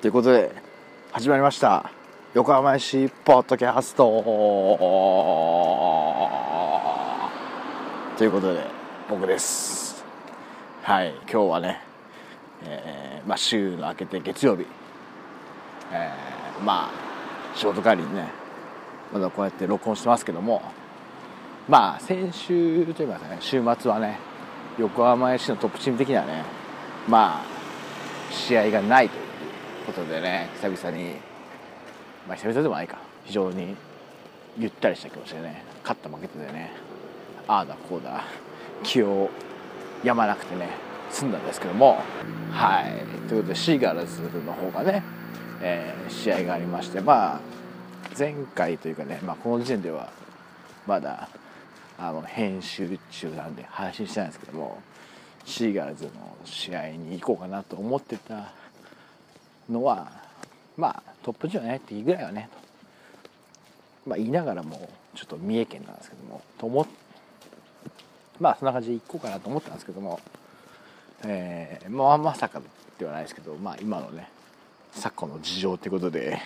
ということで始まりました。横浜市ポッドキャスト。ということで僕です。はい今日はね、えーまあ、週の明けて月曜日、えーまあ仕事帰りにねまだこうやって録音してますけども。まあ先週といいますかね週末はね横浜市のトップチーム的にはねまあ試合がないという。ことでね久々にまあ久々でもないか。非常にゆったりした気持ちでね勝った負けたでねああだこうだ気をやまなくてね済んだんですけども。はい。ということでシーガルズの方がね、えー試合がありましてまあ前回というかね、まあ、この時点ではまだあの編集中なんで配信してないんですけどもシーガルズの試合に行こうかなと思ってたのはまあトップ10はねっていいぐらいはねと、まあ、言いながらもちょっと三重県なんですけどもと思まあそんな感じで行こうかなと思ったんですけども、えーまあ、まさかではないですけど、まあ、今のね昨今の事情ということで、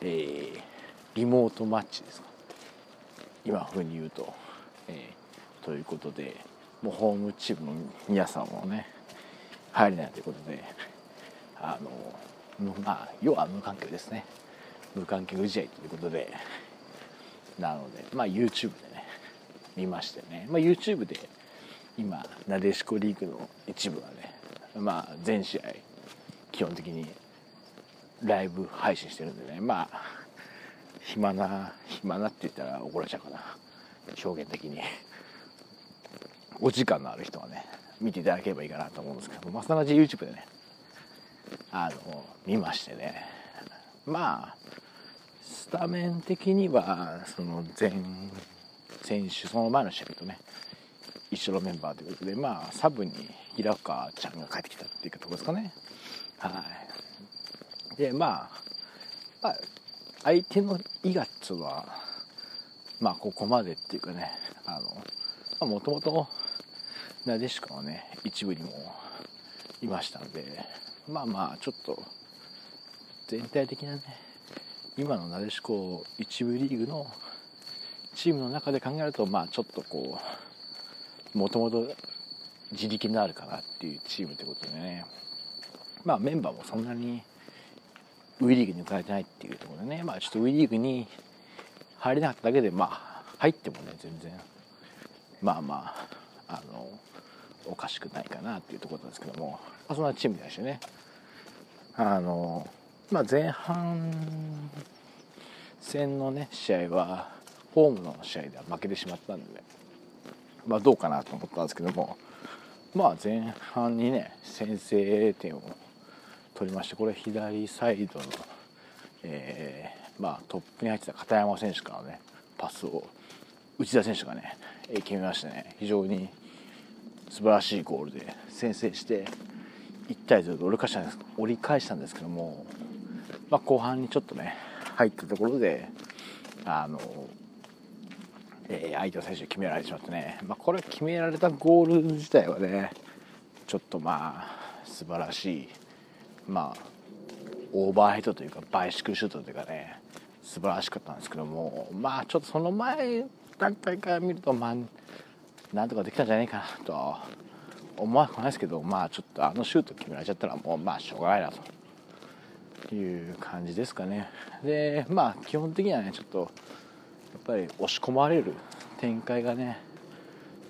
えーリモートマッチですか。今風に言うと、えーということでもうホームチームの皆さんもね入れないということでまあ要は無観客ですね。無観客試合ということで。なのでまあ YouTube でね見ましてね、まあ、YouTube で今なでしこリーグの一部はねまあ全試合基本的にライブ配信してるんでね。まあ暇な暇なって言ったら怒られちゃうかな。表現的に。お時間のある人はね見ていただければいいかなと思うんですけどまあそんな感じで YouTube でねあの見ましてね。まあスタメン的にはその前選手その前の試合とね一緒のメンバーということでまあサブに平川ちゃんが帰ってきたっていうところですかね。はい。でまあまあ相手のイガッツはまあここまでっていうかねあのもともとなでしこはね一部にもいましたんでまあまあちょっと全体的なね今のなでしこ一部リーグのチームの中で考えるとまあちょっとこうもともと自力のあるかなっていうチームということでね。まあメンバーもそんなにウィリーグに抜かれてないっていうところでね。まあちょっとウィリーグに入れなかっただけでまあ入ってもね全然。まあまああのおかしくないかなっていうところなんですけども、まあ、そんなチームでしてね。あのまあ前半戦のね試合はホームの試合では負けてしまったんでまあどうかなと思ったんですけども。まあ前半にね先制点を取りましてこれ左サイドの、えーまあ、トップに入ってた片山選手からねパスを内田選手がね決めましてね非常に素晴らしいゴールで先制して1対0で折り返したんです折り返したんですけども、まあ、後半にちょっとね入ったところであの、えー相手の選手に決められてしまってね、まあ、これ決められたゴール自体はねちょっとまあ素晴らしいまあオーバーヘッドというかバイシクルシュートというかね素晴らしかったんですけどもまあちょっとその前段階から見るとまあなんとかできたんじゃないかなと。思わなくないですけどまあちょっとあのシュート決められちゃったらもうまあしょうがないなという感じですかね。でまあ基本的にはねちょっとやっぱり押し込まれる展開がね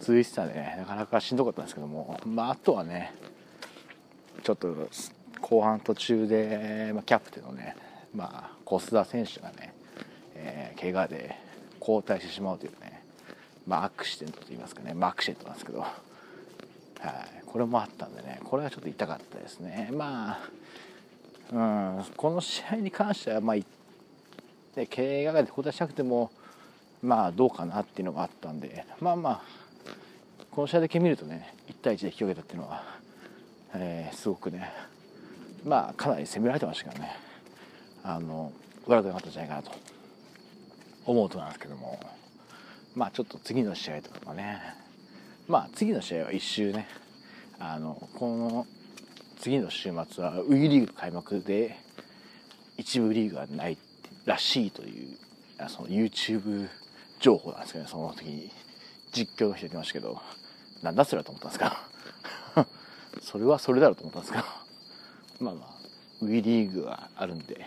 続いてたんでね。なかなかしんどかったんですけども。まああとはねちょっと後半途中で、まあ、キャプテンのね、まあ、小須田選手がね、えー怪我で交代してしまうというね、まあ、アクシデントといいますかね、まあ、アクシデントなんですけど、はい、これもあったんでね。これはちょっと痛かったですね。まあ、うん、この試合に関しては、まあ、いね怪我が交代しなくてもまあどうかなっていうのがあったんで。まあまあこの試合だけ見るとね1対1で引き分けたっていうのは、えーすごくねまあかなり攻められてましたからね。あの悪くなかったんじゃないかなと思うとなんですけども。まあちょっと次の試合とかもね。まあ次の試合は一周ね。あのこの次の週末はウィーリーグ開幕で一部リーグがないらしいというその YouTube 情報なんですけどね。その時に実況の人言ってましたけどなんだそれはと思ったんですか？それはそれだろうと思ったんですか？まあまあウィーリーグがあるんで、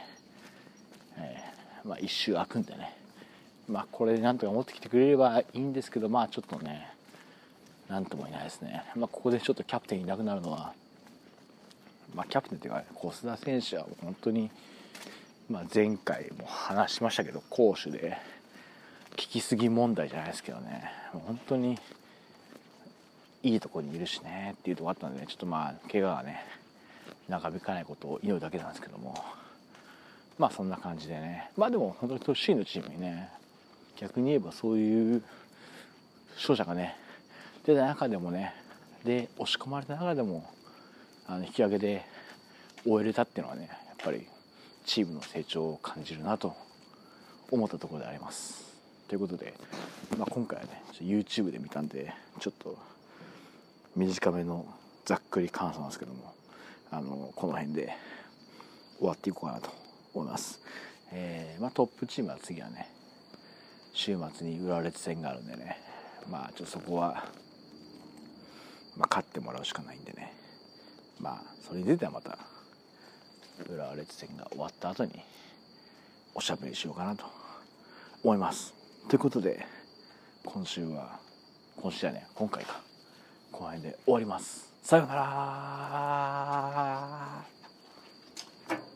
えー、まあ一周空くんでね。まあこれでなんとか持ってきてくれればいいんですけどまあちょっとねなんともいないですね。まあここでちょっとキャプテンいなくなるのはまあキャプテンっていうか小須田選手は本当にまあ前回も話しましたけど攻守で聞きすぎ問題じゃないですけどね。本当にいいところにいるしねっていうとこあったんで、ね、ちょっとまあ怪我がね長引かないことを祈るだけなんですけども。まあそんな感じでね。まあでも本当に年のチームにね逆に言えばそういう勝者がね出た中でもねで押し込まれた中でもあの引き上げで終えれたっていうのはねやっぱりチームの成長を感じるなと思ったところであります。ということで、まあ、今回はね YouTube で見たんでちょっと短めのざっくり感想なんですけどもあのこの辺で終わっていこうかなと思います、えー、まあ、トップチームは次はね週末に浦和レッズ戦があるんでね。まあちょっとそこは、まあ、勝ってもらうしかないんでね。まあそれに出てはまた浦和レッズ戦が終わった後におしゃべりしようかなと思います。ということで今週は今週はね今回か。この辺で終わります。さようなら。